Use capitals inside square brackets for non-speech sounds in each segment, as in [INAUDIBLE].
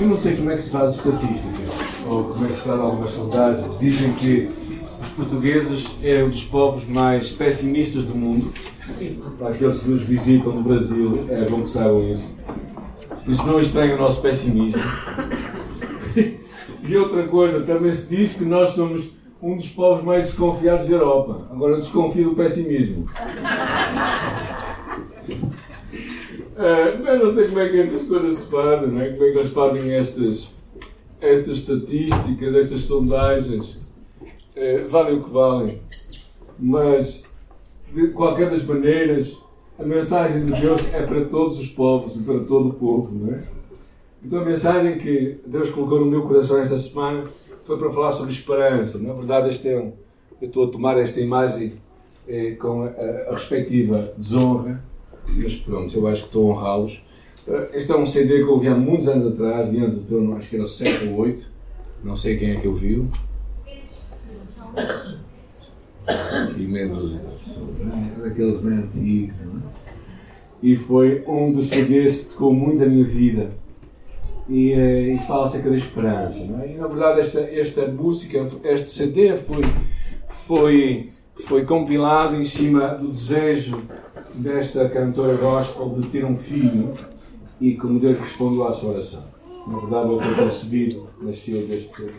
Eu não sei como é que se faz estatística, ou como é que se faz algumas sondagens. Dizem que os portugueses é um dos povos mais pessimistas do mundo. Para aqueles que nos visitam no Brasil, é bom que saibam isso. Isto não estranha o nosso pessimismo. E outra coisa, também se diz que nós somos um dos povos mais desconfiados da Europa. Agora eu desconfio do pessimismo. Uh, mas não sei como é que estas coisas se fazem, não é? como é que eles fazem estas, estas estatísticas, estas sondagens. Uh, valem o que valem. Mas, de qualquer das maneiras, a mensagem de Deus é para todos os povos e para todo o povo. Não é? Então a mensagem que Deus colocou no meu coração esta semana foi para falar sobre esperança. Na verdade, este é um, eu estou a tomar esta imagem eh, com a, a, respectiva desonra, mas pronto, eu acho que estou a honrá-los. Eh, este é um CD que eu ouvi há muitos anos atrás, diante do trono, acho que era o 7 ou 8, não sei quem é que ouviu. E menos daqueles mais antigos, E foi um dos CDs que tocou muito a minha vida e, eh, e fala acerca da esperança. É? E na verdade esta, esta música, este CD foi, foi, foi compilado em cima do desejo desta cantora gospel de ter um filho e como Deus respondeu à sua oração. Na verdade, o foi concebido, nasceu deste,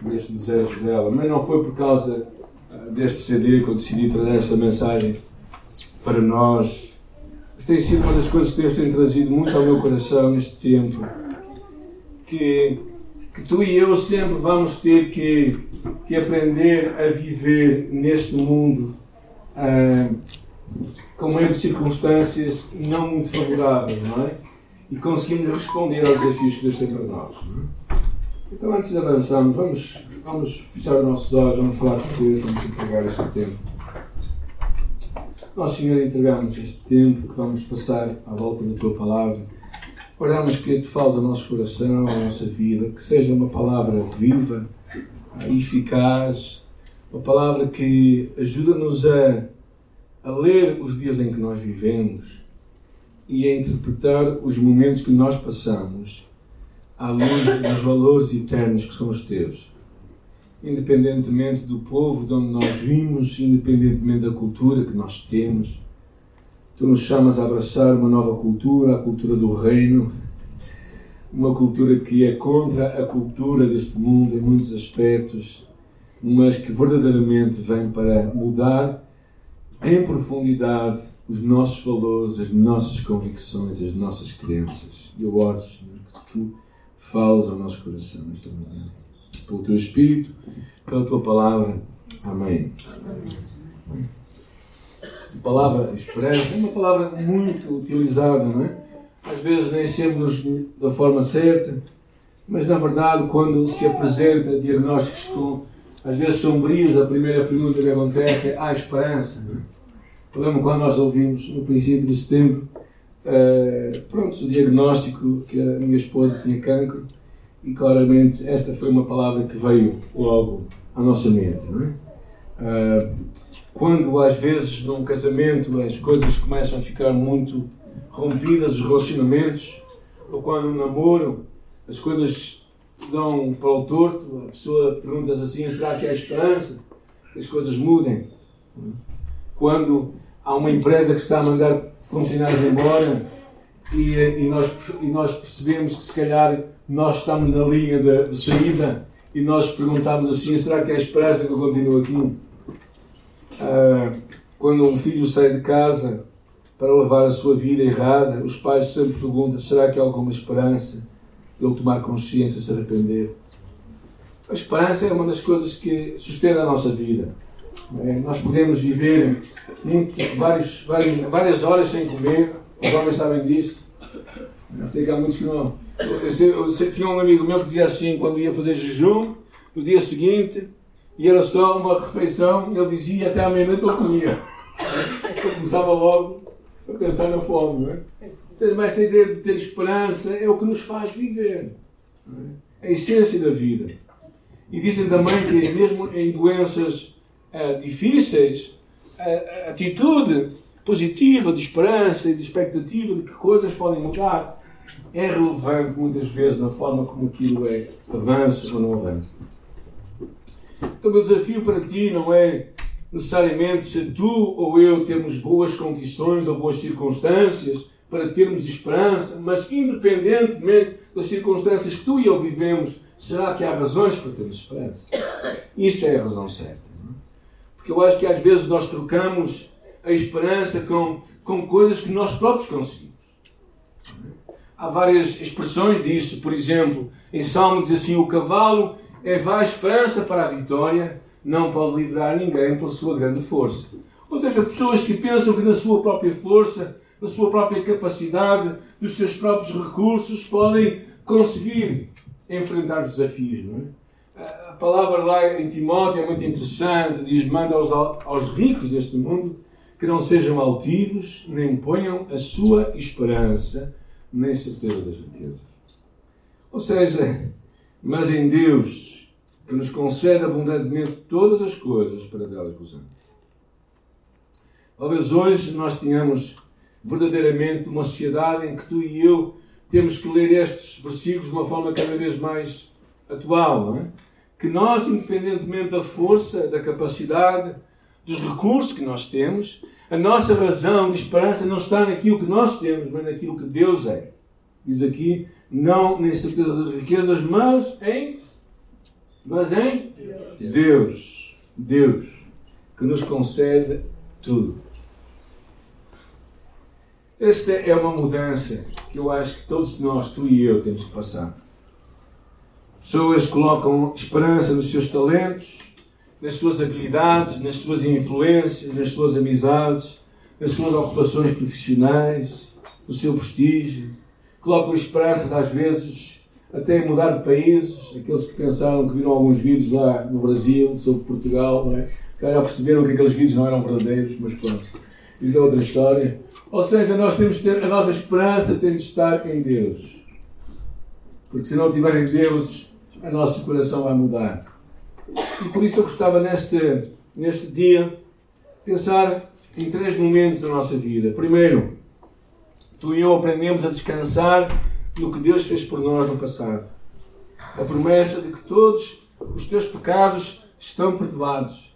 deste desejo dela, mas não foi por causa eh, deste CD que eu decidi trazer esta mensagem para nós. Tem sido uma das coisas que Deus tem trazido muito ao meu coração neste tempo que, que tu e eu sempre vamos ter que, que aprender a viver neste mundo ah, com meio de circunstâncias não muito favoráveis, não é? E conseguimos responder aos desafios que Deus tem para nós. É? Então, antes de avançarmos, vamos, vamos fechar os nossos olhos, vamos falar com Deus, vamos entregar este tempo. Nós, Senhor, entregamos este tempo que vamos passar à volta da Tua palavra Oramos que te ao nosso coração, à nossa vida, que seja uma palavra viva, eficaz, uma palavra que ajuda-nos a, a ler os dias em que nós vivemos e a interpretar os momentos que nós passamos à luz dos valores eternos que são os teus. Independentemente do povo de onde nós vimos, independentemente da cultura que nós temos, Tu nos chamas a abraçar uma nova cultura, a cultura do reino, uma cultura que é contra a cultura deste mundo em muitos aspectos, mas que verdadeiramente vem para mudar em profundidade os nossos valores, as nossas convicções, as nossas crenças. E eu oro, Senhor, que tu fales ao nosso coração nesta manhã. Pelo teu Espírito, pela tua palavra. Amém. Amém palavra esperança é uma palavra muito utilizada, não é? Às vezes nem sempre da forma certa, mas na verdade, quando se apresenta diagnósticos com, às vezes sombrios, a primeira pergunta que acontece é: há esperança? Não é? Eu lembro quando nós ouvimos no princípio de setembro, uh, pronto, o diagnóstico que a minha esposa tinha cancro, e claramente esta foi uma palavra que veio logo à nossa mente, não é? Uh, quando às vezes num casamento as coisas começam a ficar muito rompidas, os relacionamentos, ou quando no namoro as coisas dão para o torto, a pessoa pergunta assim: será que há esperança que as coisas mudem? Quando há uma empresa que está a mandar funcionários embora e, e, nós, e nós percebemos que se calhar nós estamos na linha de, de saída e nós perguntamos assim: será que há esperança que eu continue aqui? Ah, quando um filho sai de casa para levar a sua vida errada, os pais sempre perguntam: será que há alguma esperança de ele tomar consciência e se arrepender? A esperança é uma das coisas que sustenta a nossa vida. É? Nós podemos viver muito, vários, várias, várias horas sem comer, os homens sabem disso. Eu sei que há muitos que não. Eu, eu tinha um amigo meu que dizia assim: quando ia fazer jejum, no dia seguinte e era só uma refeição, ele dizia até à meia-noite eu comia. Eu começava logo a pensar na fome, não é? Mas esta ideia de ter esperança é o que nos faz viver. É? A essência da vida. E dizem também que, mesmo em doenças uh, difíceis, a atitude positiva de esperança e de expectativa de que coisas podem mudar é relevante muitas vezes na forma como aquilo é avança ou não avança. Então, o meu desafio para ti não é necessariamente se tu ou eu temos boas condições ou boas circunstâncias para termos esperança, mas independentemente das circunstâncias que tu e eu vivemos, será que há razões para termos esperança? Isso é a razão certa. Não? É? Porque eu acho que às vezes nós trocamos a esperança com, com coisas que nós próprios conseguimos. Há várias expressões disso. Por exemplo, em Salmo diz assim: O cavalo é vá esperança para a vitória, não pode livrar ninguém pela sua grande força. Ou seja, pessoas que pensam que na sua própria força, na sua própria capacidade, dos seus próprios recursos, podem conseguir enfrentar os desafios. É? A palavra lá em Timóteo é muito interessante, diz: manda aos, aos ricos deste mundo que não sejam altivos, nem ponham a sua esperança nem certeza das riquezas. Ou seja, mas em Deus, que nos concede abundantemente todas as coisas para delas gozarmos. Talvez hoje nós tenhamos verdadeiramente uma sociedade em que tu e eu temos que ler estes versículos de uma forma cada vez mais atual, é? Que nós, independentemente da força, da capacidade, dos recursos que nós temos, a nossa razão de esperança não está naquilo que nós temos, mas naquilo que Deus é. Diz aqui, não nem certeza das riquezas, mas em mas em Deus. Deus que nos concede tudo. Esta é uma mudança que eu acho que todos nós, tu e eu, temos que passar. Pessoas colocam esperança nos seus talentos, nas suas habilidades, nas suas influências, nas suas amizades, nas suas ocupações profissionais, no seu prestígio. Colocam esperanças, às vezes, até em mudar de países. Aqueles que pensaram que viram alguns vídeos lá no Brasil sobre Portugal, não é? já perceberam que aqueles vídeos não eram verdadeiros, mas pronto, isso é outra história. Ou seja, nós temos que ter, a nossa esperança tem de estar em Deus. Porque se não tiver em Deus, o nosso coração vai mudar. E por isso eu gostava neste, neste dia pensar em três momentos da nossa vida. Primeiro, tu e eu aprendemos a descansar no que Deus fez por nós no passado. A promessa de que todos os teus pecados estão perdoados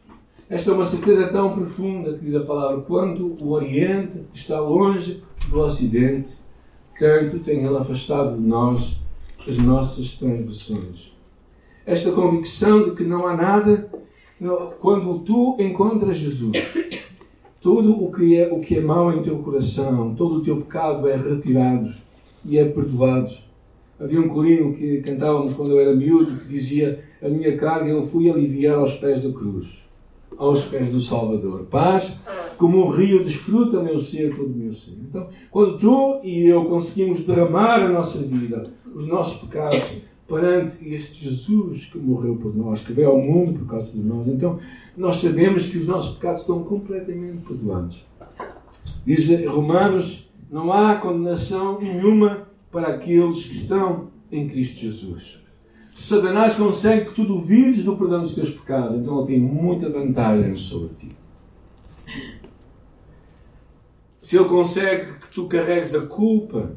esta é uma certeza tão profunda que diz a palavra: quando o Oriente está longe do Ocidente, tanto tem ele afastado de nós as nossas transgressões. Esta convicção de que não há nada, quando tu encontras Jesus, tudo o que é o que é mau em teu coração, todo o teu pecado é retirado e é perdoado. Havia um corinho que cantávamos quando eu era miúdo que dizia: A minha carga eu fui aliviar aos pés da cruz aos pés do Salvador. Paz, como um rio, desfruta meu ser, todo meu ser. Então, quando tu e eu conseguimos derramar a nossa vida, os nossos pecados, perante este Jesus que morreu por nós, que veio ao mundo por causa de nós, então nós sabemos que os nossos pecados estão completamente perdoados. Diz Romanos: não há condenação nenhuma para aqueles que estão em Cristo Jesus. Satanás consegue que tu duvides do perdão dos teus pecados, então ele tem muita vantagem sobre ti. Se ele consegue que tu carregues a culpa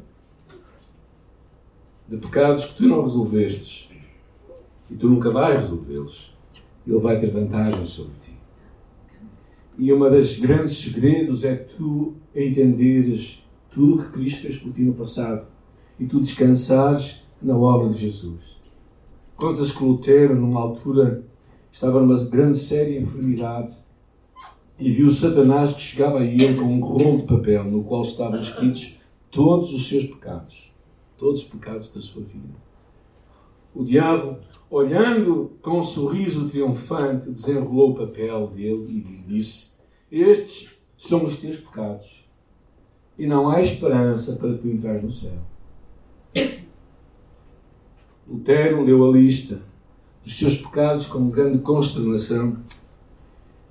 de pecados que tu não resolvestes e tu nunca vais resolvê-los, ele vai ter vantagem sobre ti. E uma das grandes segredos é tu entenderes tudo o que Cristo fez por ti no passado e tu descansares na obra de Jesus. Conta-se que Lutero, numa altura, estava numa grande séria enfermidade e viu Satanás que chegava a ele com um rolo de papel no qual estavam escritos todos os seus pecados, todos os pecados da sua vida. O diabo, olhando com um sorriso triunfante, desenrolou o papel dele e lhe disse: Estes são os teus pecados, e não há esperança para tu entrar no céu. Lutero leu a lista dos seus pecados com grande consternação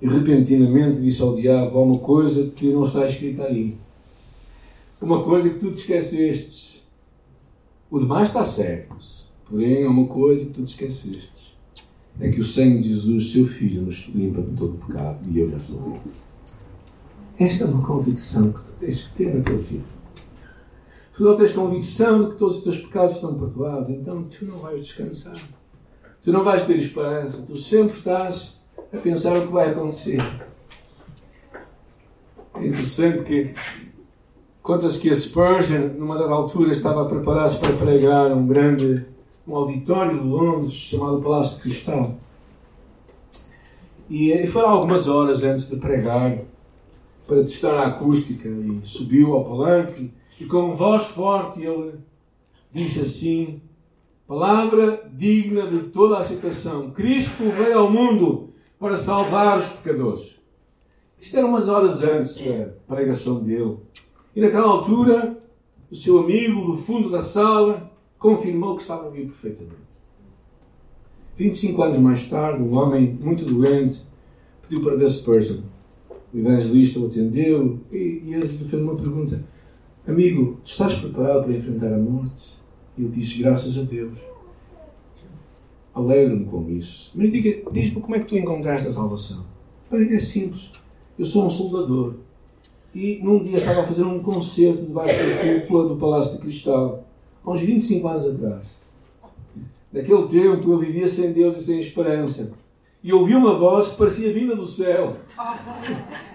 e repentinamente disse ao diabo: Há uma coisa que não está escrita aí. Uma coisa que tu te esqueceste. O demais está certo. Porém, há uma coisa que tu te esqueceste. É que o sangue de Jesus, seu Filho, nos limpa de todo o pecado. E eu já resolvi. Esta é uma convicção que tu tens que ter na tua vida. se não tens convicção de que todos os teus pecados estão perdoados, então tu não vais descansar. Tu não vais ter esperança. Tu sempre estás a pensar o que vai acontecer. É interessante que conta-se que a Spurgeon, numa dada altura, estava a preparar-se para pregar um grande um auditório de Londres chamado Palácio de Cristal. E, e foi algumas horas antes de pregar para testar a acústica e subiu ao palanque e com voz forte ele disse assim palavra digna de toda a citação Cristo veio ao mundo para salvar os pecadores. Isto era umas horas antes da pregação dele e naquela altura o seu amigo do fundo da sala confirmou que estava ouvir perfeitamente 25 anos mais tarde um homem muito doente pediu para ver Spurgeon o evangelista o atendeu e, e ele lhe fez uma pergunta: Amigo, estás preparado para enfrentar a morte? E ele disse: Graças a Deus. Alegro-me com isso. Mas diga, diz-me como é que tu encontraste a salvação? Bem, é simples. Eu sou um soldador. E num dia estava a fazer um concerto debaixo da cúpula do Palácio de Cristal, há uns 25 anos atrás. Naquele tempo eu vivia sem Deus e sem esperança e ouvi uma voz que parecia vinda do céu,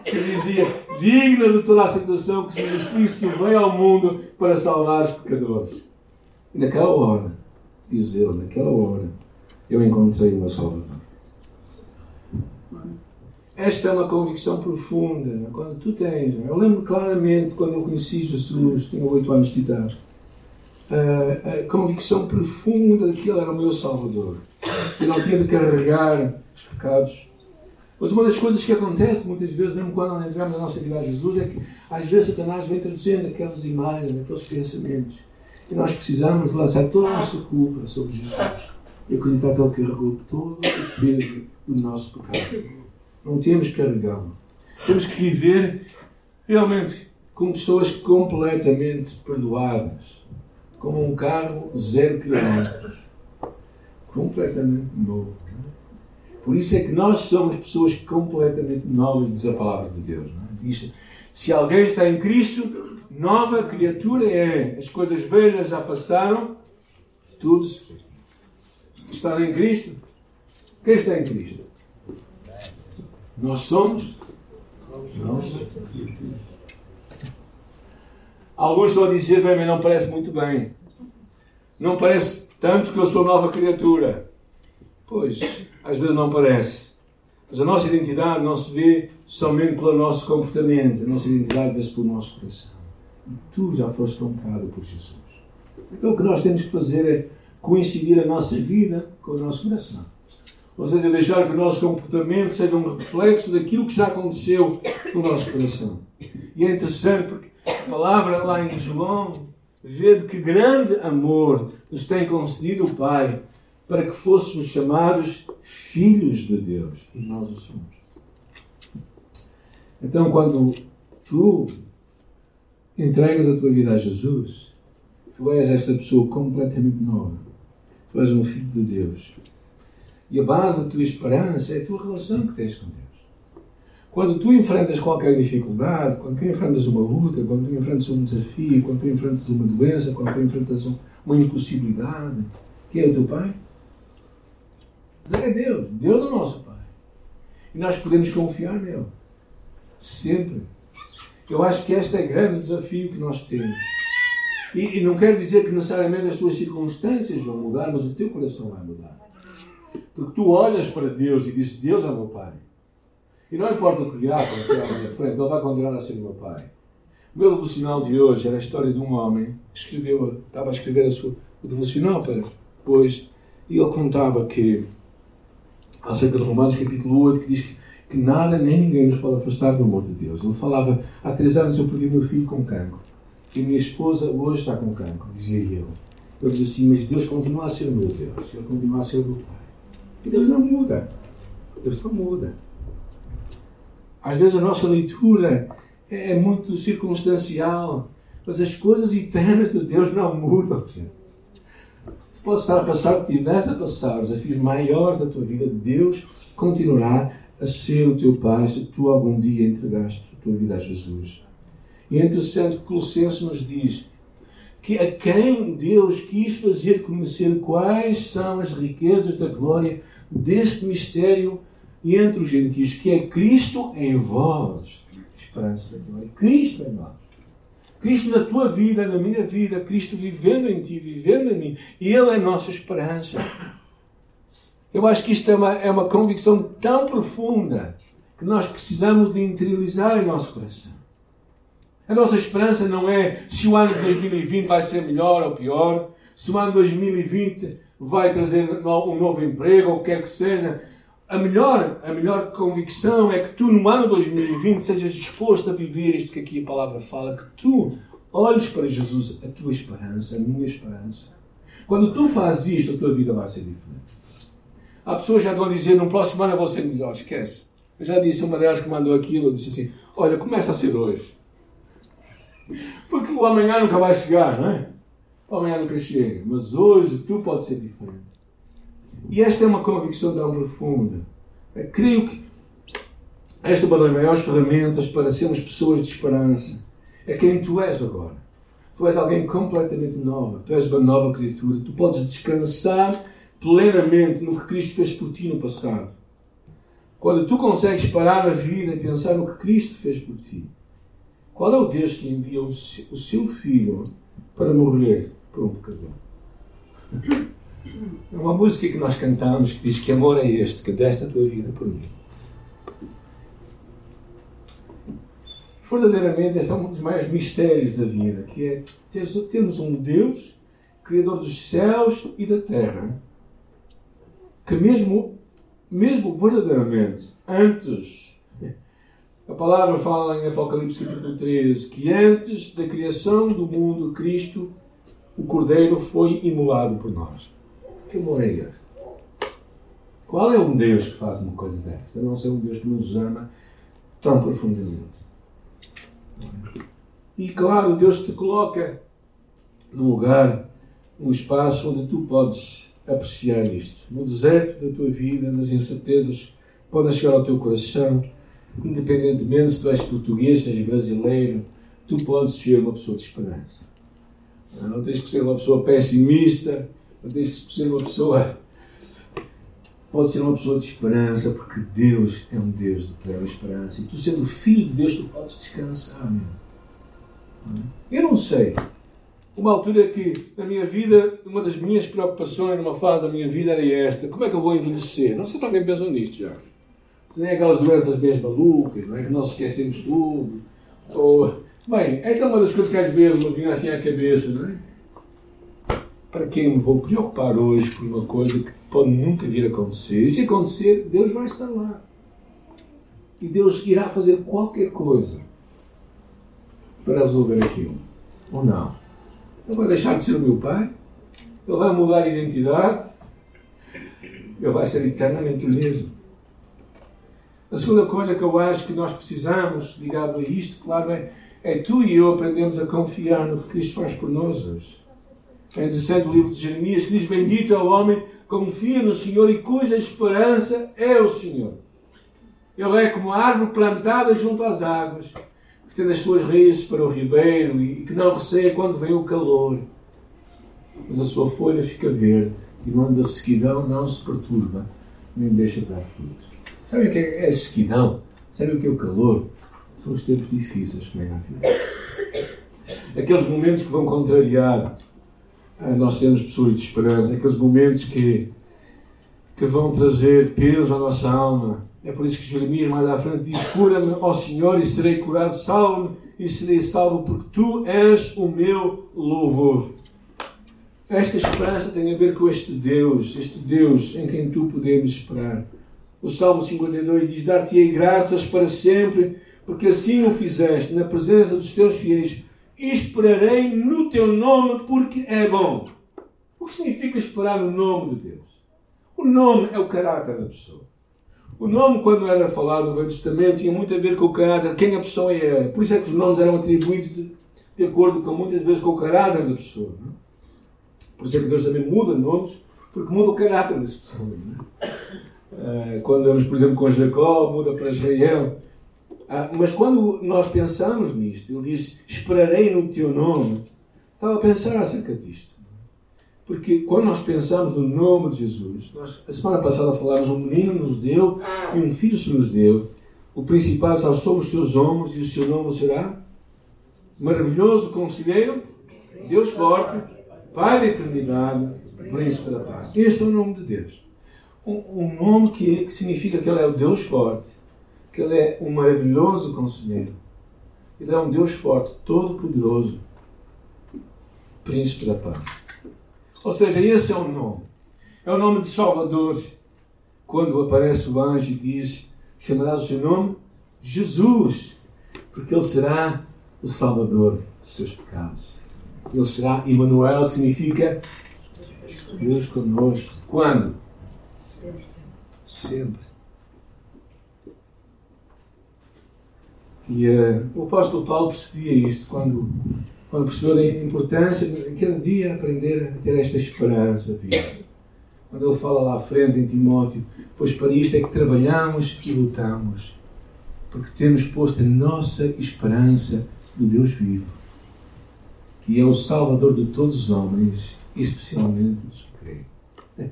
que dizia: Digna de toda a aceitação que Jesus Cristo veio ao mundo para salvar os pecadores. E naquela hora, diz ele, naquela hora, eu encontrei o meu Salvador. Esta é uma convicção profunda. Quando tu tens, eu lembro claramente quando eu conheci Jesus, tinha oito anos de idade a, convicção profunda de que Ele era o meu Salvador. Eu não tinha de carregar os pecados. Mas uma das coisas que acontece muitas vezes, mesmo quando nós entramos na nossa vida a Jesus, é que às vezes Satanás vem trazendo aquelas imagens, aqueles pensamentos. E nós precisamos lançar toda a nossa culpa sobre Jesus e acreditar que Ele carregou todo o peso do nosso pecado. Não temos que carregá-lo. Temos que viver realmente como pessoas completamente perdoadas como um carro zero quilómetros. Completamente novo. Por isso é que nós somos pessoas completamente novas, diz a palavra de Deus. Diz, se alguém está em Cristo, nova criatura é. As coisas velhas já passaram, tudo se fez. Está em Cristo? Quem está em Cristo? Nós somos? Nós. Alguns estão a dizer, bem, mas não parece muito bem. Não parece tanto que eu sou nova criatura. Pois, às vezes não parece. Mas a nossa identidade não se vê somente pelo nosso comportamento. A nossa identidade vê-se pelo nosso coração. E tu já foste comprado por Jesus. Então o que nós temos que fazer é coincidir a nossa vida com o nosso coração. Ou seja, deixar que o nosso comportamento seja um reflexo daquilo que já aconteceu no nosso coração. E é interessante porque a palavra lá em João vê de que grande amor nos tem concedido o Pai para que fôssemos chamados filhos de Deus. E nós o somos. Então, quando tu entregas a tua vida a Jesus, tu és esta pessoa completamente nova. Tu és um filho de Deus. E a base da tua esperança é a tua relação que tens com Deus. Quando tu enfrentas qualquer dificuldade, quando tu enfrentas uma luta, quando tu enfrentas um desafio, quando tu enfrentas uma doença, quando tu enfrentas uma impossibilidade, quem é o teu Pai? É Deus. Deus é o nosso Pai. E nós podemos confiar nele. Sempre. Eu acho que este é o grande desafio que nós temos. E, e não quer dizer que necessariamente as tuas circunstâncias vão mudar, mas o teu coração vai mudar. Porque tu olhas para Deus e dizes: Deus é meu Pai. E não importa o que virá acontecer à minha frente, Ele vai continuar a ser meu Pai. O meu devocional de hoje era a história de um homem que escreveu, estava a escrever a sua, o devocional para depois, e ele contava que, acerca de Romanos capítulo 8, que diz que, que nada nem ninguém nos pode afastar do amor de Deus. Ele falava, há três anos eu perdi meu filho com cancro. E minha esposa hoje está com cancro, dizia ele. Ele dizia assim, mas Deus continua a ser meu Deus. Ele continua a ser meu Pai. E Deus não muda. Deus não muda. Às vezes a nossa leitura é muito circunstancial, mas as coisas eternas de Deus não mudam. Pode estar a passar o que tivesse a passar, os desafios maiores da tua vida, Deus continuará a ser o teu Pai se tu algum dia entregaste a tua vida a Jesus. E é interessante que Colossenses nos diz que a quem Deus quis fazer conhecer quais são as riquezas da glória deste mistério entre os gentios, que é Cristo em vós. Esperança da glória. Cristo em nós. Cristo na tua vida, na minha vida, Cristo vivendo em ti, vivendo em mim. E Ele é a nossa esperança. Eu acho que isto é uma, é uma convicção tão profunda que nós precisamos de interiorizar em nosso coração. A nossa esperança não é se o ano de 2020 vai ser melhor ou pior, se o ano de 2020 vai trazer um novo emprego ou o que quer que seja. A melhor, a melhor convicção é que tu, no ano de 2020, estejas disposto a viver isto que aqui a palavra fala, que tu olhes para Jesus, a tua esperança, a minha esperança. Quando tu fazes isto, a tua vida vai ser diferente. Há pessoas que já estão a dizer, no próximo ano eu vou ser melhor, esquece. Eu já disse, uma delas que mandou aquilo, disse assim, olha, começa a ser hoje. Porque o amanhã nunca vai chegar, não é? Amanhã nunca chega. Mas hoje tu pode ser diferente. E esta é uma convicção tão profunda. Creio que esta é uma das maiores ferramentas para sermos pessoas de esperança. É quem tu és agora. Tu és alguém completamente nova. Tu és uma nova criatura. Tu podes descansar plenamente no que Cristo fez por ti no passado. Quando tu consegues parar a vida e pensar no que Cristo fez por ti, qual é o Deus que envia o seu filho para morrer por um pecador? É uma música que nós cantamos que diz que amor é este, que deste a tua vida por mim. Verdadeiramente, este é um dos maiores mistérios da vida, que é termos um Deus, Criador dos céus e da terra, que mesmo, mesmo verdadeiramente, antes a palavra fala em Apocalipse capítulo 13 que antes da criação do mundo, Cristo, o Cordeiro, foi imolado por nós. Que amor é este? Qual é um Deus que faz uma coisa desta? A não ser um Deus que nos ama tão profundamente. E claro, Deus te coloca num lugar, num espaço onde tu podes apreciar isto. No deserto da tua vida, nas incertezas, podem chegar ao teu coração independentemente se tu és português, seja brasileiro, tu podes ser uma pessoa de esperança. Não tens que ser uma pessoa pessimista, não tens que ser uma pessoa. Pode ser uma pessoa de esperança, porque Deus é um Deus de plena esperança. E tu, sendo filho de Deus, tu podes descansar, meu. Eu não sei. Uma altura que, na minha vida, uma das minhas preocupações, numa fase da minha vida, era esta: como é que eu vou envelhecer? Não sei se alguém pensou nisto já se nem aquelas doenças bem malucas, não é? que nós esquecemos tudo. Ou, bem, esta é uma das coisas que às vezes me vem assim à cabeça, não é? Para quem me vou preocupar hoje por uma coisa que pode nunca vir a acontecer? E se acontecer, Deus vai estar lá. E Deus irá fazer qualquer coisa para resolver aquilo. Ou não? Ele vai deixar de ser o meu pai? Ele vai mudar a identidade? Ele vai ser eternamente o mesmo? A segunda coisa que eu acho que nós precisamos, ligado a isto, claro, é, é tu e eu aprendemos a confiar no que Cristo faz por nós hoje. É interessante o livro de Jeremias que diz: Bendito é o homem confia no Senhor e cuja esperança é o Senhor. Ele é como a árvore plantada junto às águas, que tem as suas raízes para o ribeiro e que não receia quando vem o calor. Mas a sua folha fica verde e ano da sequidão não se perturba, nem deixa de dar fruto. Sabe o que é a sequidão? Sabe o que é o calor? São os tempos difíceis que vem à vida. Aqueles momentos que vão contrariar a nós sermos pessoas de esperança, aqueles momentos que, que vão trazer peso à nossa alma. É por isso que Jeremias mais à frente diz: Cura-me, ó Senhor, e serei curado, salve-me e serei salvo, porque tu és o meu louvor. Esta esperança tem a ver com este Deus, este Deus em quem tu podemos esperar. O Salmo 52 diz: Dar-te-ei graças para sempre, porque assim o fizeste, na presença dos teus fiéis. Esperarei no teu nome, porque é bom. O que significa esperar no nome de Deus? O nome é o caráter da pessoa. O nome, quando era falado no Velho Testamento, tinha muito a ver com o caráter, quem a pessoa era. Por isso é que os nomes eram atribuídos de, de acordo com muitas vezes com o caráter da pessoa. Não? É? Por isso é que Deus também muda nomes, porque muda o caráter das pessoas. Não? É? Eh, quando vemos, por exemplo, com Jacó, muda para Israel. Ah, mas quando nós pensamos nisto, ele diz: Esperarei no teu nome. estava a pensar acerca disto. Porque quando nós pensamos no nome de Jesus, nós, a semana passada falámos, um menino nos deu e um filho se nos deu. O principal está sobre os seus ombros e o seu nome será maravilhoso, conselheiro, Deus forte, Pai da eternidade, príncipe da paz. Este é o nome de Deus. Um, um nome que, que significa que Ele é o Deus forte, que Ele é um maravilhoso conselheiro. Ele é um Deus forte, todo-poderoso, príncipe da paz. Ou seja, esse é o nome. É o nome de Salvador. Quando aparece o anjo e diz: chamará o seu nome Jesus, porque ele será o Salvador dos seus pecados. Ele será Emmanuel, que significa Deus conosco. Quando? Sempre. E uh, o apóstolo Paulo percebia isto quando, quando percebeu a importância de cada dia aprender a ter esta esperança viva. Quando ele fala lá à frente em Timóteo, pois para isto é que trabalhamos e lutamos, porque temos posto a nossa esperança no Deus vivo, que é o Salvador de todos os homens, especialmente dos que creem. [LAUGHS]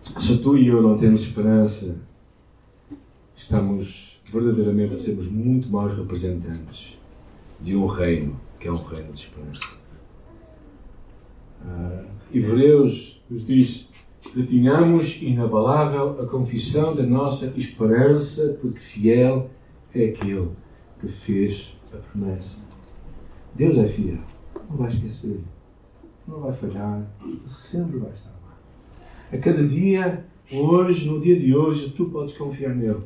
Se tu e eu não temos esperança, estamos verdadeiramente a sermos muito maus representantes de um reino que é um reino de esperança. Uh, Hebreus nos diz: retinhamos inabalável a confissão da nossa esperança, porque fiel é aquele que fez a promessa. Deus é fiel, não vai esquecer, não vai falhar, sempre vai estar lá. A cada dia, hoje, no dia de hoje, tu podes confiar nele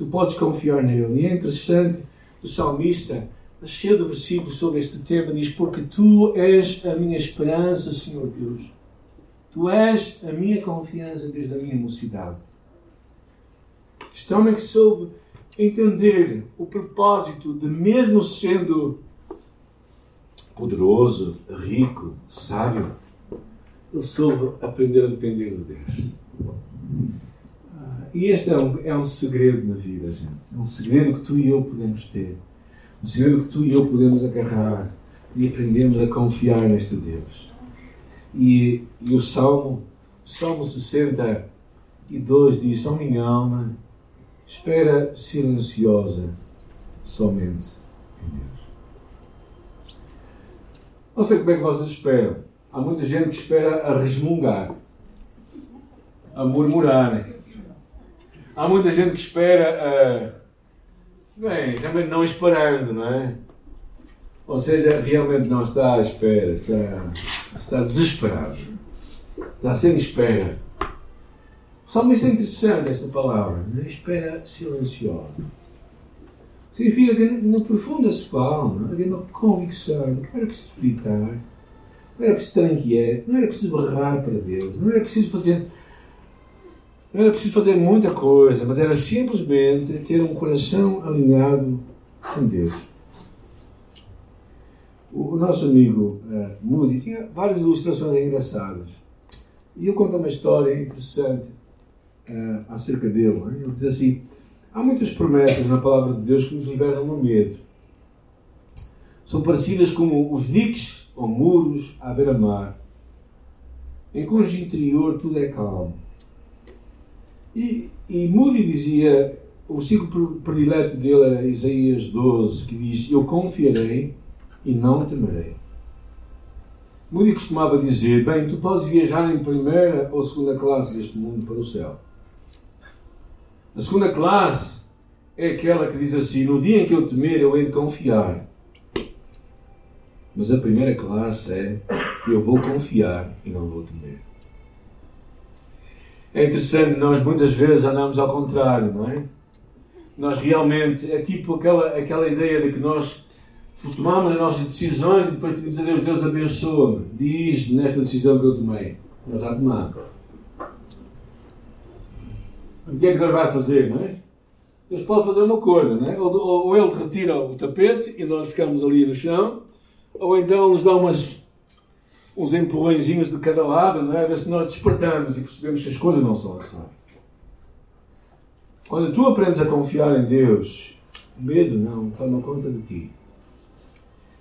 tu podes confiar nele. E é interessante, o salmista, cheio de versículos sobre este tema, diz: Porque tu és a minha esperança, Senhor Deus. Tu és a minha confiança desde a minha mocidade. Este homem que soube entender o propósito de, mesmo sendo poderoso, rico, sábio, ele soube aprender a depender de Deus. E este é um, é um segredo na vida, gente. É um segredo que tu e eu podemos ter. Um segredo que tu e eu podemos agarrar e aprendemos a confiar neste Deus. E, e o Salmo, Salmo 62 diz: Só minha alma espera silenciosa somente em Deus. Não sei como é que vocês esperam. Há muita gente que espera a resmungar, a murmurar Há muita gente que espera, uh, bem, realmente não esperando, não é? Ou seja, realmente não está à espera, está, está desesperado. Está sem espera. O salmista é interessante esta palavra, né? espera silenciosa. Significa que no profundo da sua alma havia uma convicção de que não era preciso gritar, não era preciso estar inquieto, não era preciso berrar para Deus, não era preciso fazer não era preciso fazer muita coisa, mas era simplesmente ter um coração alinhado com Deus. O, nosso amigo uh, Moody tinha várias ilustrações engraçadas. E ele conta uma história interessante uh, acerca dele. Né? Ele diz assim: há muitas promessas na palavra de Deus que nos libertam do medo. São parecidas como os diques ou muros à beira-mar, em cujo interior tudo é calmo e, e Moody dizia, o ciclo predileto dele era Isaías 12, que diz: Eu confiarei e não temerei. Moody costumava dizer: Bem, tu podes viajar em primeira ou segunda classe deste mundo para o céu. A segunda classe é aquela que diz assim: No dia em que eu temer, eu hei de confiar. Mas a primeira classe é: Eu vou confiar e não vou temer. É interessante, nós muitas vezes andamos ao contrário, não é? Nós realmente, é tipo aquela, aquela ideia de que nós tomamos as nossas decisões e depois pedimos a Deus, Deus abençoa-me, diz nesta decisão que eu tomei. Nós já tomamos. O que é que Deus vai fazer, não é? Deus pode fazer uma coisa, não é? Ou, ou, ou Ele retira o tapete e nós ficamos ali no chão, ou então nos dá umas uns empurrõezinhos de cada lado, não é? a ver se nós despertamos e percebemos que as coisas não são assim. Quando tu aprendes a confiar em Deus, o medo não toma conta de ti.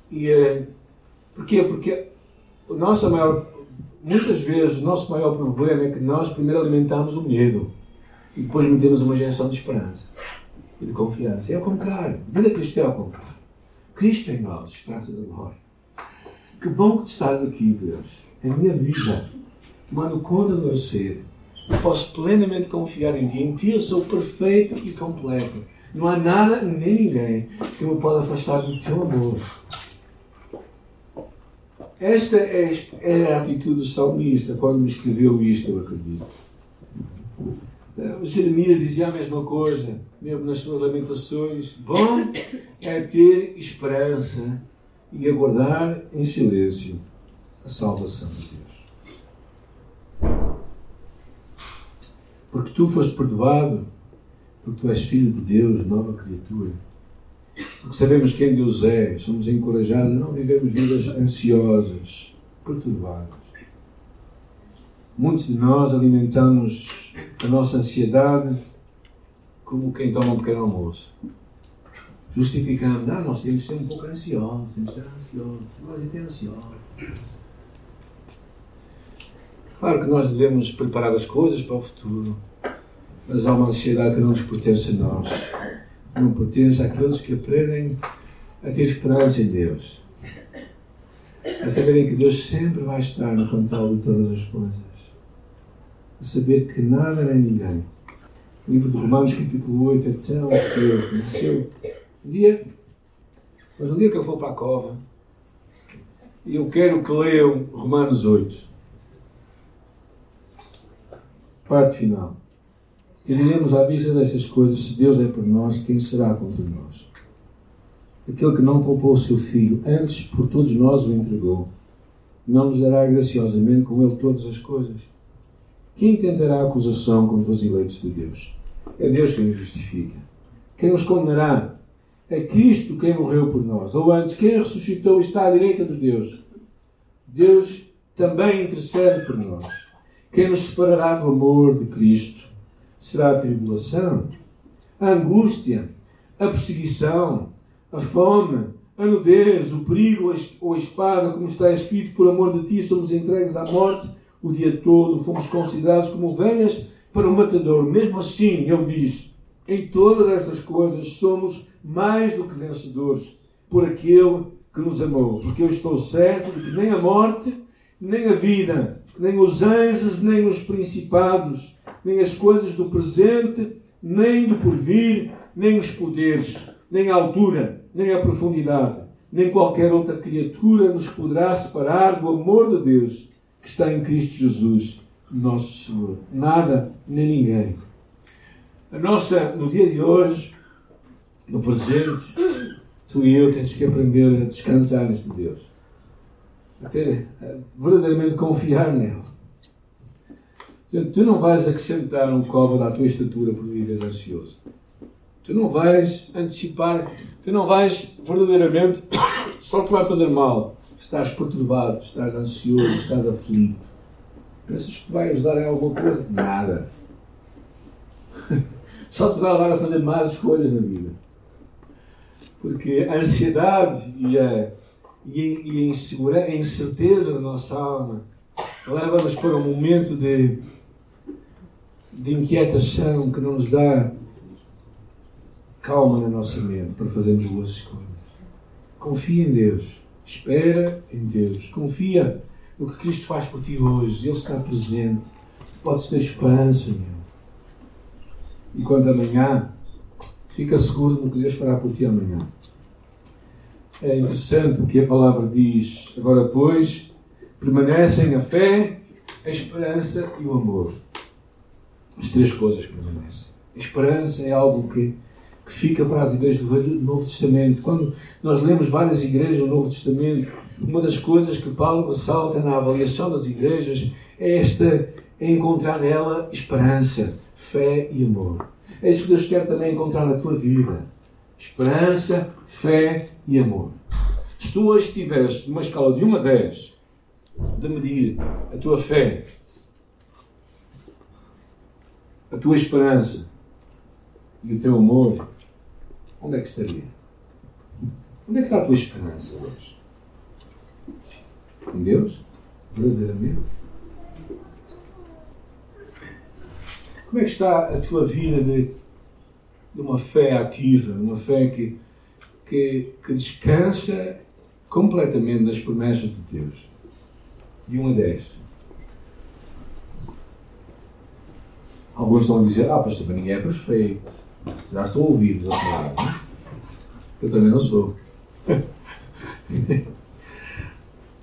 E uh, porquê? Porque a nossa maior, muitas vezes o nosso maior problema é que nós primeiro alimentamos o medo e depois metemos uma injeção de esperança e de confiança. É o contrário. A vida cristã é o contrário. Cristo em nós, esperança da glória. Que bom que tu estás aqui, Deus. É a minha vida, tomando conta do meu ser. Eu posso plenamente confiar em Ti. Em Ti eu sou perfeito e completo. Não há nada nem ninguém que me pode afastar do Teu amor. Esta é, é a atitude do salmista quando me escreveu isto, eu acredito. O Jeremias dizia a mesma coisa, mesmo nas suas lamentações. Bom é ter esperança e aguardar em silêncio a salvação de Deus. Porque tu foste perdoado, porque tu és filho de Deus, nova criatura. Porque sabemos quem Deus é, somos encorajados a não vivemos vidas ansiosas, perturbadas. Muitos de nós alimentamos a nossa ansiedade como quem toma um pequeno almoço. Justificamos, não, nós temos de ser um pouco ansiosos, temos de ser ansiosos, nós até ansiosos. Claro que nós devemos preparar as coisas para o futuro, mas há uma ansiedade que não nos pertence a nós não pertence àqueles que aprendem a ter esperança em Deus. A saberem que Deus sempre vai estar no controle de todas as coisas. A saber que nada nem ninguém. O livro de Romanos, capítulo 8, é tão precioso. Dia, mas um dia que eu for para a cova, e eu quero que leiam Romanos 8. Parte final. Que diremos à vista destas coisas, se Deus é por nós, quem será contra nós? Aquele que não poupou o seu filho, antes por todos nós o entregou, não nos dará graciosamente com ele todas as coisas? Quem tentará acusação contra os eleitos de Deus? É Deus quem os justifica. Quem os condenará? É Cristo quem morreu por nós. Ou antes, quem ressuscitou está à direita de Deus. Deus também intercede por nós. Quem nos separará do amor de Cristo? será a tribulação, a angústia, a perseguição, a fome, a nudez, o perigo ou a espada, como está escrito, por amor de ti somos entregues à morte o dia todo, fomos considerados como ovelhas para o matador. Mesmo assim, ele diz: em todas estas coisas somos mais do que vencedores por aquele que nos amou. Porque eu estou certo de que nem a morte, nem a vida, nem os anjos, nem os principados, nem as coisas do presente, nem do porvir, nem os poderes, nem a altura, nem a profundidade, nem qualquer outra criatura nos poderá separar do amor de Deus que está em Cristo Jesus, nosso Senhor. Nada nem ninguém. A nossa, no dia de hoje, no presente, tu e eu temos que aprender a descansar neste Deus. A ter, a verdadeiramente confiar nele. Tu não vais acrescentar um cobre à tua estatura por viveres ansioso. Tu não vais antecipar, tu não vais verdadeiramente, [COUGHS] só te vai fazer mal. Estás perturbado, estás ansioso, estás aflito. Pensas que te vai ajudar em alguma coisa? Nada. [LAUGHS] Só te vai levar a fazer más escolhas na vida. Porque a ansiedade e a, e a, insegurança, a incerteza da nossa alma leva-nos para um momento de de inquietação que não nos dá calma na nossa mente para fazermos boas escolhas. Confia em Deus. Espera em Deus. Confia no que Cristo faz por ti hoje. Ele está presente. Podes ter esperança nele. E quanto amanhã, fica seguro no que Deus fará por ti amanhã. É interessante o que a palavra diz. Agora, pois, permanecem a fé, a esperança e o amor. As três coisas permanecem. A esperança é algo que, que fica para as igrejas do Novo Testamento. Quando nós lemos várias igrejas do Novo Testamento, uma das coisas que Paulo ressalta na avaliação das igrejas é esta, é encontrar nela esperança, fé e amor. É isso que Deus quer também encontrar na tua vida. Esperança, fé e amor. Se tu hoje estiveres numa escala de 1 a 10 de medir a tua fé, a tua esperança e o teu amor, onde é que estaria? Onde é que está a tua esperança hoje? em Deus? Verdadeiramente? Como é que está a tua vida de, de uma fé ativa, uma fé que, que, que descansa completamente nas promessas de Deus? De 1 a 10. Alguns estão a dizer, ah, pastor, ninguém é perfeito. Já estou a ouvir a palavra. Eu também não sou. [LAUGHS]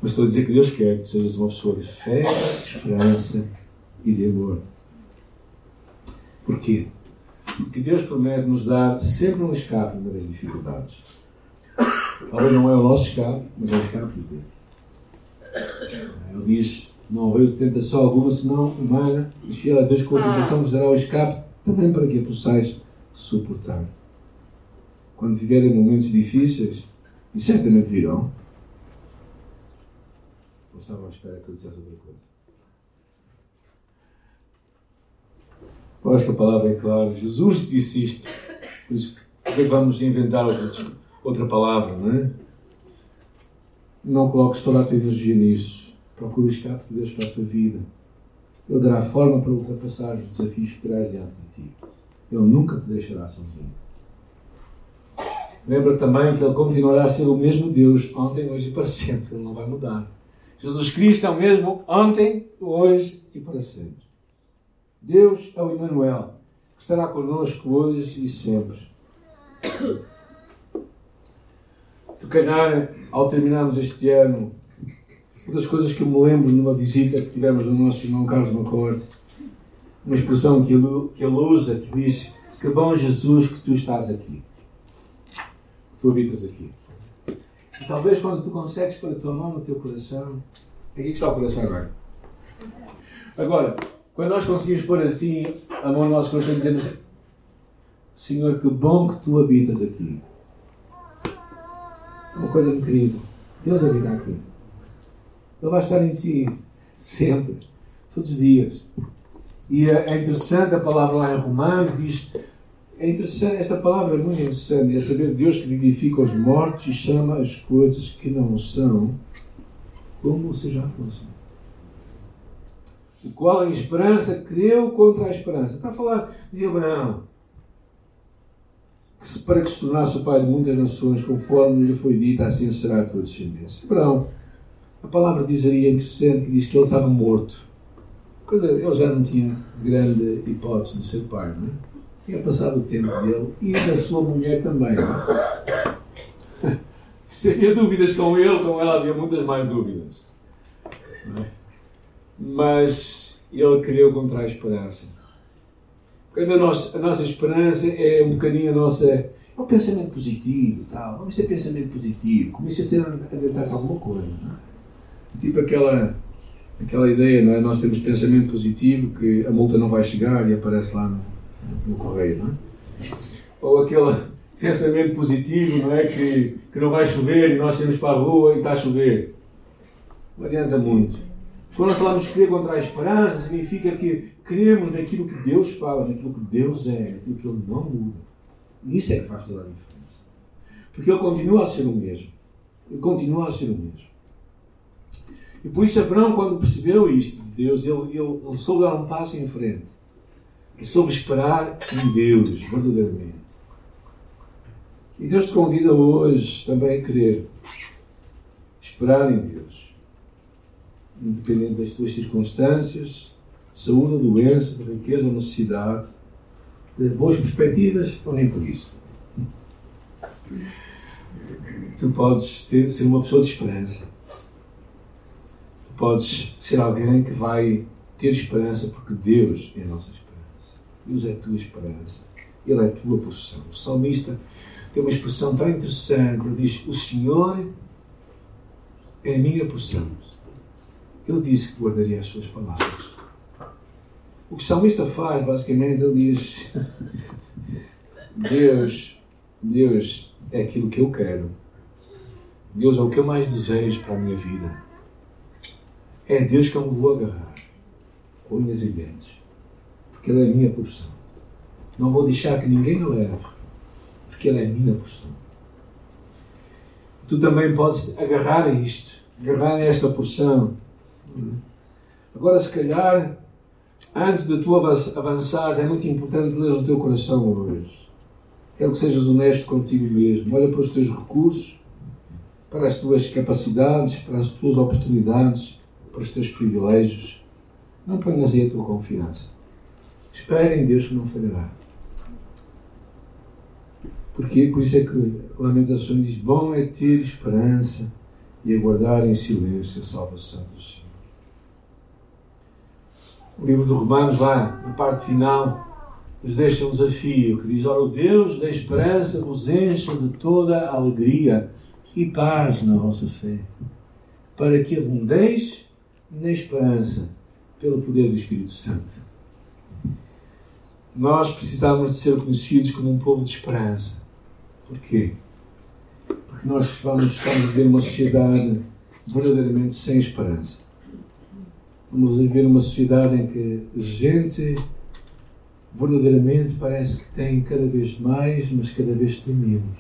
Mas estou a dizer que Deus quer que sejas uma pessoa de fé, de esperança e de amor. Porquê? Porque Deus promete nos dar sempre um escape das dificuldades. Talvez não é o nosso escape, mas é o escape de Deus. Ele diz: Não houve tentação alguma, senão humana, e fiel a Deus com a tentação vos dará o escape também para que a possais suportar. Quando viverem momentos difíceis, e certamente virão, ou estava à espera que eu dissesse outra coisa? Eu acho que a palavra é clara. Jesus disse isto. Por isso, que vamos inventar outra, outra palavra, não é? Não coloques toda a tua energia nisso. Procura o escape de Deus para a tua vida. Ele dará forma para ultrapassar os desafios que terás diante de ti. Ele nunca te deixará sozinho. Lembra também que Ele continuará a ser o mesmo Deus ontem, hoje e para sempre. Ele não vai mudar. Jesus Cristo é o mesmo ontem, hoje e para sempre. Deus é o Emmanuel, que estará connosco hoje e sempre. Se calhar, ao terminarmos este ano, uma das coisas que eu me lembro numa visita que tivemos no nosso irmão Carlos Macorte, uma expressão que ele, que ele usa, que diz que bom Jesus que tu estás aqui. Que tu habitas aqui. E talvez quando tu consegues pôr a tua mão no teu coração, aqui que está o coração agora. Agora, quando nós conseguimos pôr assim a mão no nosso coração e dizemos Senhor, que bom que tu habitas aqui. É uma coisa incrível. Deus habita aqui. Ele vai estar em ti sempre, todos os dias. E é interessante a palavra lá em Romanos diz. É interessante, esta palavra é muito interessante. É saber Deus que vivifica os mortos e chama as coisas que não são como se já fossem. O qual em esperança creu contra a esperança. Está a falar de Abraão. Que se, para que se tornasse o pai de muitas nações, conforme lhe foi dito, assim será a tua descendência. Abraão, a palavra diz aí, é interessante, que diz que ele estava morto. Coisa, ele já não tinha grande hipótese de ser pai, não é? Tinha passado o tempo dele e da sua mulher também. Não é? [LAUGHS] Se havia dúvidas com ele, com ela havia muitas mais dúvidas. É? Mas ele criou contra a esperança. Quando a nossa, a nossa esperança é um bocadinho a nossa. É o pensamento positivo. Tal. Vamos ter pensamento positivo. Comece a ser a tentar alguma coisa. É? Tipo aquela, aquela ideia, não é? Nós temos pensamento positivo que a multa não vai chegar e aparece lá no, no correio, não é? Ou aquele pensamento positivo, não é? Que, que não vai chover e nós temos para a rua e está a chover. Não adianta muito. Quando nós falamos crer contra a esperança, significa que cremos naquilo que Deus fala, naquilo que Deus é, naquilo que Ele não muda. E isso é que faz toda a diferença. Porque Ele continua a ser o mesmo. Ele continua a ser o mesmo. E por isso Abraão, quando percebeu isto de Deus, ele, ele, ele soube dar um passo em frente. Ele soube esperar em Deus, verdadeiramente. E Deus te convida hoje também a querer esperar em Deus. Independente das tuas circunstâncias, de saúde ou doença, de riqueza ou necessidade, de boas perspectivas ou nem por isso. Tu podes ter, ser uma pessoa de esperança podes ser alguém que vai ter esperança porque Deus é a nossa esperança. Deus é a tua esperança. Ele é a tua posição. O salmista tem uma expressão tão interessante. Ele diz: O Senhor é a minha porção. Ele disse que guardaria as suas palavras. O que o salmista faz, basicamente, ele diz: [LAUGHS] Deus, Deus é aquilo que eu quero. Deus é o que eu mais desejo para a minha vida. É Deus que eu me vou agarrar, unhas e dentes, porque Ele é a minha porção. Não vou deixar que ninguém o leve, porque Ele é a minha porção. Tu também podes agarrar a isto agarrar esta porção. Agora, se calhar, antes de tu avançares, é muito importante ler o teu coração hoje. Quero que sejas honesto contigo mesmo. Olha para os teus recursos, para as tuas capacidades, para as tuas oportunidades, para os teus privilégios. Não ponhas aí a tua confiança. Espera em Deus que não falhará. Porque por isso é que Lamentações diz: Bom é ter esperança e aguardar em silêncio a salvação do Senhor. O livro de Romanos, lá na parte final, nos deixa um desafio que diz: Ora, o Deus da esperança vos encha de toda alegria e paz na vossa fé, para que abundeis na esperança pelo poder do Espírito Santo. Nós precisamos de ser conhecidos como um povo de esperança. Porquê? Porque nós vamos, estamos a viver uma sociedade verdadeiramente sem esperança. Vamos viver uma sociedade em que gente verdadeiramente parece que tem cada vez mais, mas cada vez tem menos.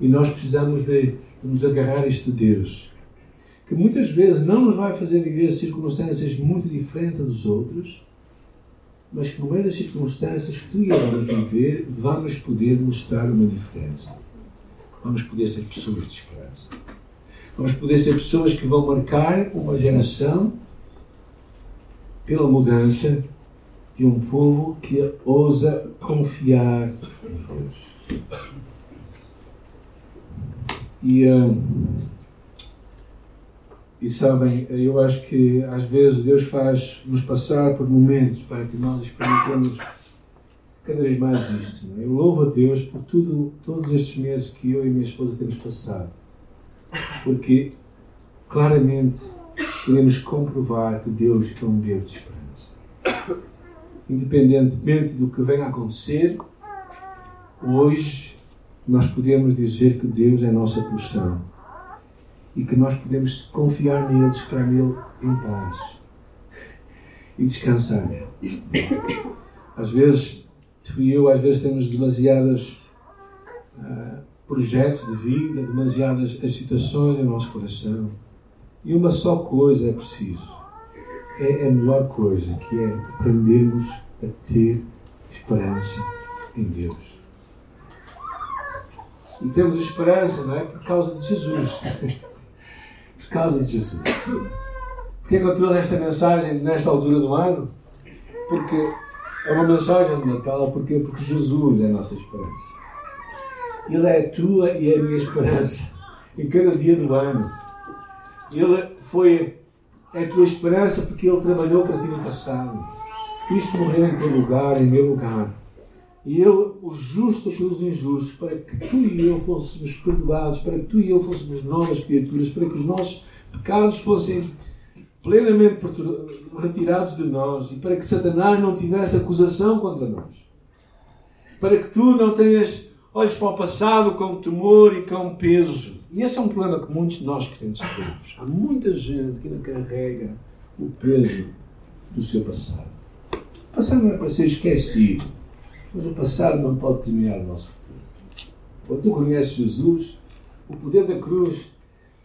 E nós precisamos de, de nos agarrar a este Deus, que muitas vezes não nos vai fazer viver circunstâncias muito diferentes dos outros, mas que no meio das circunstâncias que tu e eu vamos viver, vamos poder mostrar uma diferença. Vamos poder ser pessoas de esperança. Vamos poder ser pessoas que vão marcar uma geração pela mudança de um povo que ousa confiar em Deus. E. Um, e sabem, eu acho que às vezes Deus faz nos passar por momentos para que nós experimentemos cada vez mais isto. É? Eu louvo a Deus por tudo, todos estes meses que eu e minha esposa temos passado. Porque claramente podemos comprovar que Deus é um Deus de esperança. Independentemente do que venha a acontecer, hoje nós podemos dizer que Deus é nossa porção e que nós podemos confiar nele, esperar nele em paz e descansar. Às vezes, tu e eu, às vezes temos demasiados uh, projetos de vida, demasiadas situações em nosso coração e uma só coisa é preciso. É a melhor coisa, que é aprendermos a ter esperança em Deus. E temos esperança, não é? Por causa de Jesus. [LAUGHS] por causa de Jesus. Porquê que eu trouxe esta mensagem nesta altura do ano? Porque é uma mensagem de Natal, porque, porque Jesus é a nossa esperança. Ele é a tua e é a minha esperança em cada dia do ano. Ele foi a tua esperança porque Ele trabalhou para ti no passado. Cristo morreu em teu lugar, em meu lugar. E Ele, o justo pelos injustos, para que tu e eu fôssemos perdoados, para que tu e eu fôssemos novas criaturas, para que os nossos pecados fossem plenamente retirados de nós e para que Satanás não tivesse acusação contra nós. Para que tu não tenhas olhos para o passado com temor e com peso. E esse é um problema que muitos de nós crentes temos. Há muita gente que ainda carrega o peso do seu passado. O passado não é para ser esquecido mas o passado não pode determinar o nosso futuro. Quando tu conheces Jesus, o poder da cruz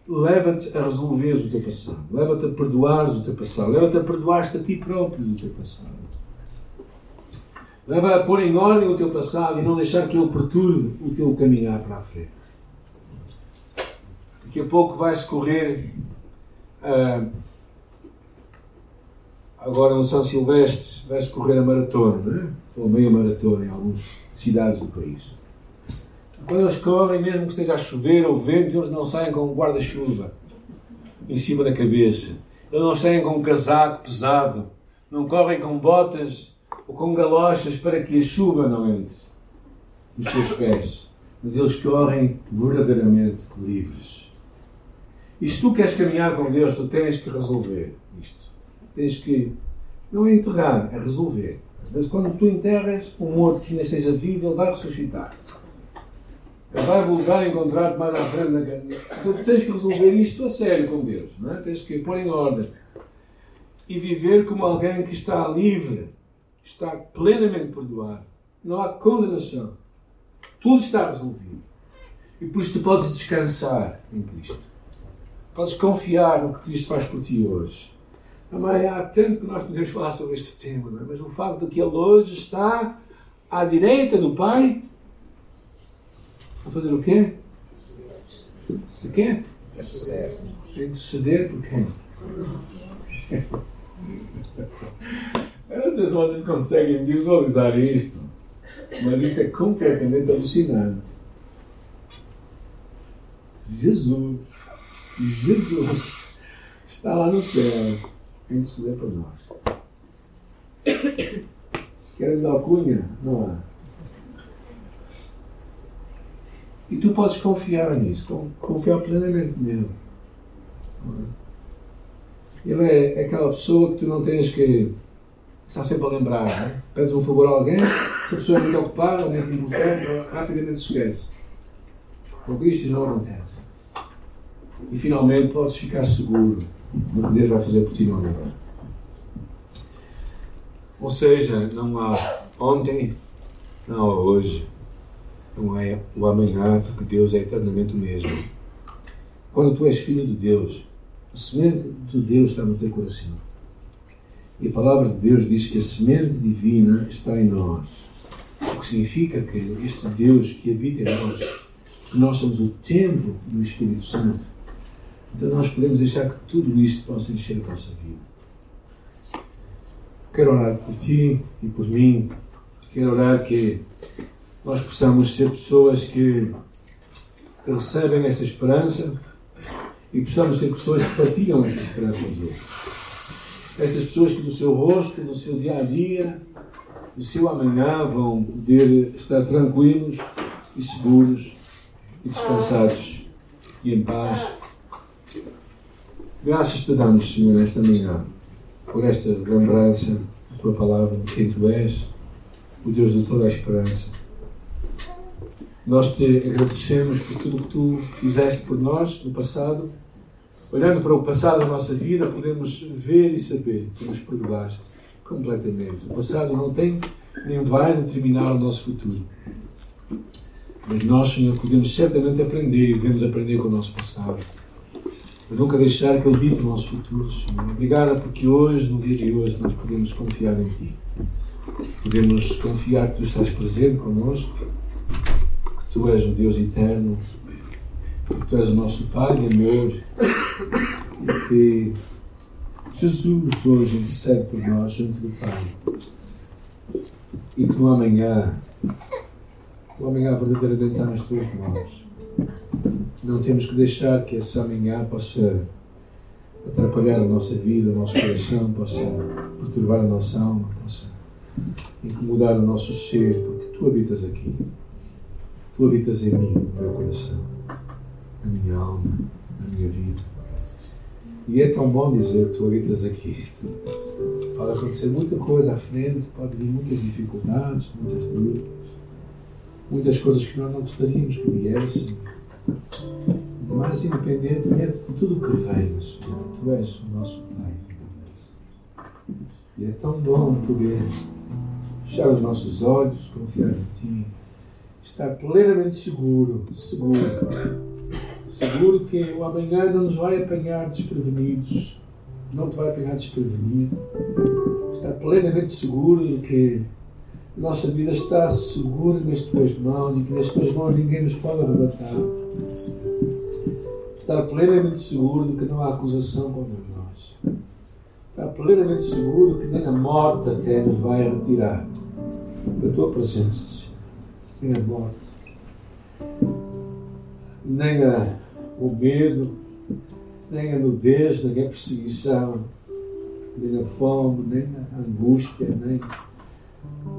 leva-te a resolver o teu passado, leva-te a perdoar o teu passado, leva-te a perdoar-te a ti próprio do teu passado. Leva a pôr em ordem o teu passado e não deixar que ele perturbe o teu caminhar para a frente. Daqui a pouco vais correr uh, agora no São Silvestre, vais correr a maratona, é? ou meia maratona em algumas cidades do país. Quando eles correm, mesmo que esteja a chover ou vento, eles não saem com um guarda-chuva em cima da cabeça. Eles não saem com um casaco pesado. Não correm com botas ou com galochas para que a chuva não entre nos seus pés. Mas eles correm verdadeiramente livres. E se tu queres caminhar com Deus, tu tens que resolver isto. Tens que, não é enterrar, é resolver. Mas quando tu enterras um morto que ainda esteja vivo, ele vai ressuscitar. Ele vai voltar a encontrar-te mais à frente na Então tu tens que resolver isto a sério com Deus. Não é? Tens que pôr em ordem. E viver como alguém que está livre, está plenamente perdoado. Não há condenação. Tudo está resolvido. E por isso tu podes descansar em Cristo. Podes confiar no que Cristo faz por ti hoje. Também há tanto que nós podemos falar sobre este tema, é? mas o facto de que Ele hoje está à direita do Pai a fazer o quê? O quê? Interceder por quem? Às vezes vocês conseguem visualizar isto, mas isto é completamente alucinante. Jesus, Jesus está lá no céu a interceder por nós. Querem dar cunha? Não há. E tu podes confiar nisso, confiar plenamente nele. Ele é aquela pessoa que tu não tens que estar sempre a lembrar. Né? Pedes um favor a alguém, se a pessoa é muito ocupada, muito importante, rapidamente se esquece. Com Cristo não acontece. E finalmente podes ficar seguro no que Deus vai fazer por ti no amanhã. Ou seja, não há ontem, não há hoje, não há o amanhã, porque Deus é eternamente o mesmo. Quando tu és filho de Deus, a semente de Deus está no teu coração. E a palavra de Deus diz que a semente divina está em nós. O que significa que este Deus que habita em nós, que nós somos o templo do Espírito Santo, então nós podemos deixar que tudo isto possa encher a nossa vida. Quero orar por ti e por mim. Quero orar que nós possamos ser pessoas que recebem esta esperança e possamos ser pessoas que partilham esta esperança aos outros. Estas pessoas que no seu rosto, no seu dia a dia, no seu amanhã vão poder estar tranquilos e seguros e descansados e em paz. Graças te damos, Senhor, nesta manhã, por esta lembrança da tua palavra, de quem tu és, o Deus de toda a esperança. Nós te agradecemos por tudo o que tu fizeste por nós no passado Olhando para o passado da nossa vida, podemos ver e saber que nos perdoaste completamente. O passado não tem nem vai determinar o nosso futuro. Mas nós, Senhor, podemos certamente aprender e devemos aprender com o nosso passado. Para nunca deixar que ele dite o nosso futuro, Senhor. Obrigada porque hoje, no dia de hoje, nós podemos confiar em Ti. Podemos confiar que Tu estás presente connosco, que Tu és um Deus eterno, que Tu és o nosso Pai de amor e que Jesus hoje intercede por nós junto do Pai. E que no amanhã, o amanhã verdadeiramente está nas tuas mãos. Não temos que deixar que esse amanhã possa atrapalhar a nossa vida, o nosso coração, possa perturbar a nossa alma, possa incomodar o nosso ser, porque tu habitas aqui. Tu habitas em mim, no meu coração, na minha alma, na minha vida. E é tão bom dizer que tu habitas aqui. Pode acontecer muita coisa à frente, pode vir muitas dificuldades, muitas lutas, muitas coisas que nós não gostaríamos que viessem. Mas, independentemente de tudo o que vem, Senhor, tu és o nosso Pai. E é tão bom poder fechar os nossos olhos, confiar em Ti, estar plenamente seguro, seguro seguro que o amanhã não nos vai apanhar desprevenidos, não te vai apanhar desprevenido. Estar plenamente seguro de que a nossa vida está segura nas tuas mãos e que nas tuas mãos ninguém nos pode arrebatar. Estar plenamente seguro de que não há acusação contra nós. Estar plenamente seguro que nem a morte até nos vai retirar da tua presença, Senhor. Nem a morte, nem a o medo, nem a nudez, nem a perseguição, nem a fome, nem a angústia, nem,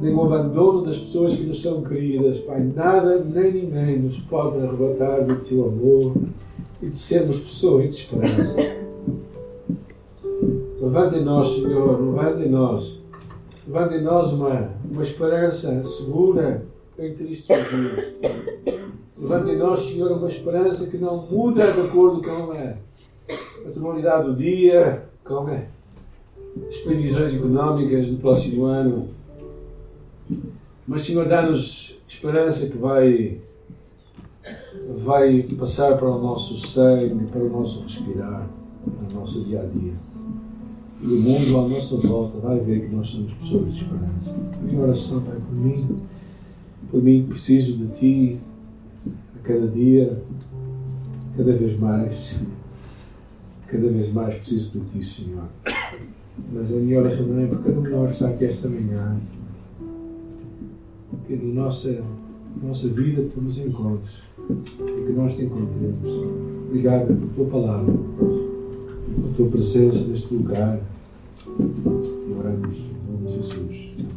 nem o abandono das pessoas que nos são queridas. Pai, nada nem ninguém nos pode arrebatar do teu amor e de sermos pessoas de esperança. Levanta em nós, Senhor, levanta em nós. Levanta em nós uma, uma esperança segura em Cristo Jesus. Levanta em nós, Senhor, uma esperança que não muda de acordo com a, a tonalidade do dia, com a, as previsões económicas do próximo ano. Mas, Senhor, dá-nos esperança que vai vai passar para o nosso sangue, para o nosso respirar, para o nosso dia a dia. E o mundo à nossa volta vai ver que nós somos pessoas de esperança. Minha oração, Pai, por mim, por mim preciso de Ti a cada dia, cada vez mais. Cada vez mais preciso de Ti, Senhor. Mas a minha oração também é por cada um de nós que está aqui esta manhã. Que na nossa, nossa vida nos encontres e que nós te encontremos. Obrigado pela Tua palavra, pela Tua presença neste lugar. E oramos em nome de Jesus.